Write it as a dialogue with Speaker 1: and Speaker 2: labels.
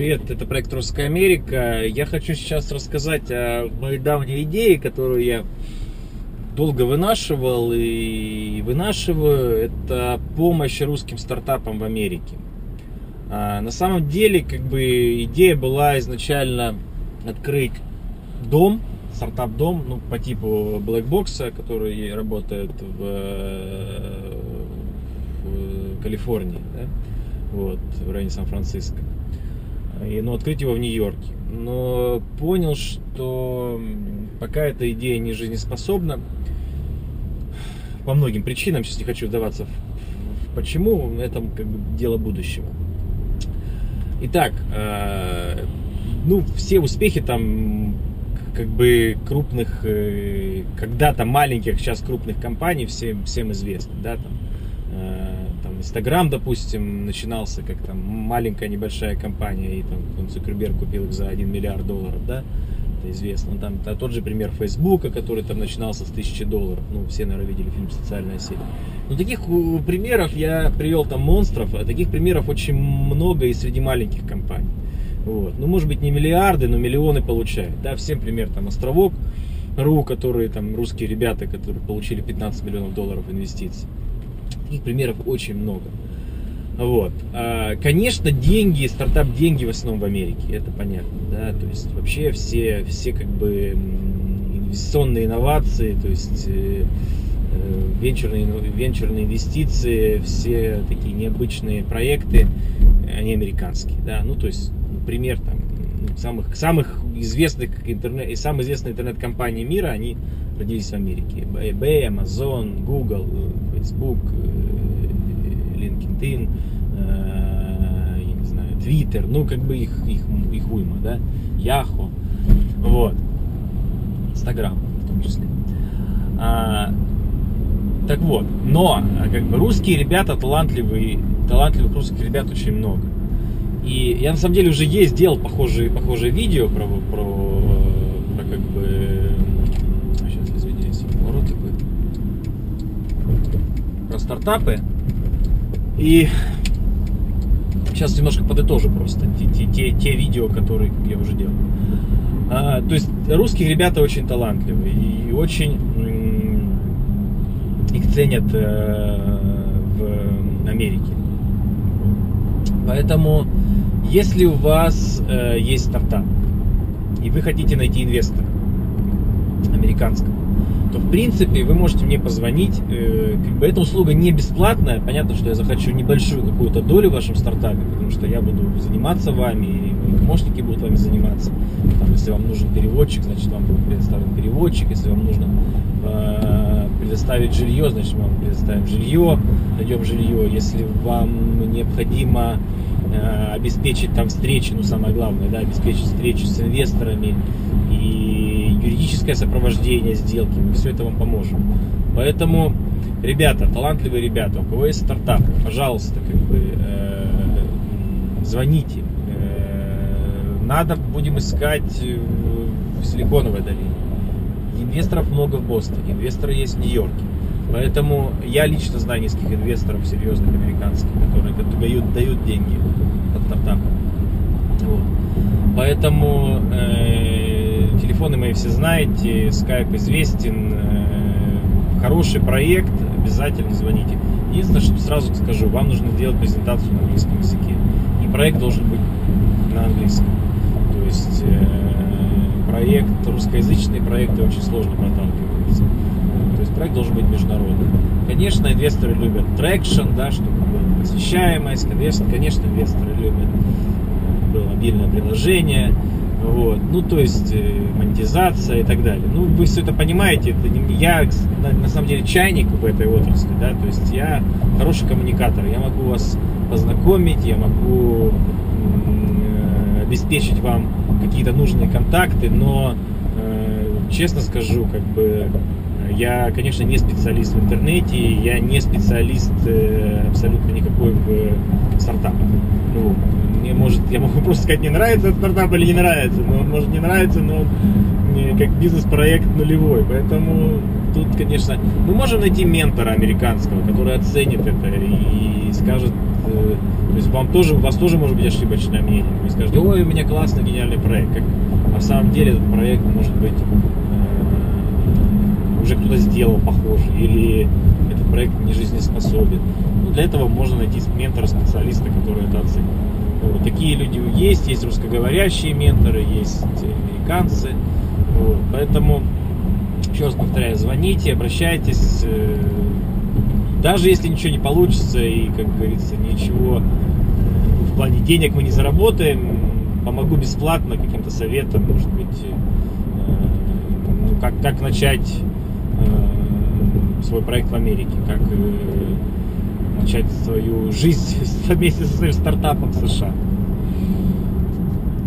Speaker 1: привет, это проект Русская Америка. Я хочу сейчас рассказать о моей давней идее, которую я долго вынашивал и вынашиваю. Это помощь русским стартапам в Америке. А, на самом деле, как бы идея была изначально открыть дом, стартап-дом, ну, по типу Blackbox, который работает в, в Калифорнии, да? вот, в районе Сан-Франциско. И, ну, открыть его в Нью-Йорке. Но понял, что пока эта идея не жизнеспособна, по многим причинам, сейчас не хочу вдаваться в, в почему, это как бы дело будущего. Итак, э, ну, все успехи там как бы крупных, э, когда-то маленьких, сейчас крупных компаний всем, всем известны, да, там, э, Инстаграм, допустим, начинался как там маленькая небольшая компания, и там Цукерберг купил их за 1 миллиард долларов, да, это известно. Там а тот же пример Фейсбука, который там начинался с 1000 долларов, ну, все, наверное, видели фильм «Социальная сеть». Ну, таких э, примеров я привел там монстров, а таких примеров очень много и среди маленьких компаний. Вот. Ну, может быть, не миллиарды, но миллионы получают. Да, всем пример там Островок, РУ, которые там русские ребята, которые получили 15 миллионов долларов инвестиций. Таких примеров очень много. Вот. А, конечно, деньги, стартап деньги в основном в Америке, это понятно, да, то есть вообще все, все как бы инвестиционные инновации, то есть э, э, венчурные, венчурные инвестиции, все такие необычные проекты, они американские, да, ну то есть, например, там, самых, самых известных интернет, и самые известные интернет-компании мира, они родились в Америке. eBay, Amazon, Google, Facebook, LinkedIn, я не знаю, Twitter, ну как бы их, их, их уйма, да, Yahoo, вот, Instagram в том числе. А, так вот, но как бы русские ребята талантливые, талантливых русских ребят очень много. И я на самом деле уже есть, делал похожие, похожие видео про, про, про как бы... Сейчас, извиняюсь, поворот такой. Про стартапы. И сейчас немножко подытожу просто те, те, те, те видео, которые я уже делал. А, то есть русские ребята очень талантливые и очень их ценят э, в Америке. Поэтому если у вас э, есть стартап, и вы хотите найти инвестора американского, то в принципе вы можете мне позвонить. Э, как бы эта услуга не бесплатная. Понятно, что я захочу небольшую какую-то долю в вашем стартапе, потому что я буду заниматься вами, и мои помощники будут вами заниматься. Там, если вам нужен переводчик, значит вам будет предоставлен переводчик. Если вам нужно э, предоставить жилье, значит мы вам предоставим жилье, найдем жилье. Если вам необходимо Э, обеспечить там встречи, ну самое главное, да, обеспечить встречу с инвесторами и юридическое сопровождение сделки, мы все это вам поможем. Поэтому, ребята, талантливые ребята, у кого есть стартап, пожалуйста, как бы э, звоните. Э, надо будем искать в Силиконовой долине. Инвесторов много в Бостоне, инвесторы есть в Нью-Йорке. Поэтому я лично знаю нескольких инвесторов серьезных американских, которые дают, дают деньги под стартапом. Вот. Поэтому э, телефоны мои все знаете, скайп известен, э, хороший проект, обязательно звоните. Единственное, что сразу скажу, вам нужно сделать презентацию на английском языке. И проект должен быть на английском. То есть э, проект, русскоязычные проекты очень сложно проталкиваются проект должен быть международным. Конечно, инвесторы любят traction, да, чтобы была посещаемость, конечно, конечно, инвесторы любят было мобильное приложение, вот, ну, то есть э, монетизация и так далее. Ну, вы все это понимаете, это не, я на, на самом деле чайник в этой отрасли, да, то есть я хороший коммуникатор, я могу вас познакомить, я могу э, обеспечить вам какие-то нужные контакты, но э, честно скажу, как бы я, конечно, не специалист в интернете, я не специалист э, абсолютно никакой в стартапах. Ну, может, я могу просто сказать, не нравится этот стартап или не нравится, но может не нравится, но он как бизнес-проект нулевой. Поэтому тут, конечно, мы можем найти ментора американского, который оценит это и скажет, э, то есть вам тоже, у вас тоже может быть ошибочное мнение. Вы скажете, ой, у меня классный, гениальный проект. Как на самом деле этот проект может быть э, уже кто-то сделал похожий, или этот проект не жизнеспособен. Ну, для этого можно найти ментора, специалиста, который это оценит. Такие люди есть, есть русскоговорящие менторы, есть американцы. Вот. Поэтому, еще раз повторяю, звоните, обращайтесь. Э, даже если ничего не получится и, как говорится, ничего в плане денег мы не заработаем, помогу бесплатно каким-то советом, может быть, э, ну, как, как начать э, свой проект в Америке, как начать свою жизнь вместе со своим стартапом в США.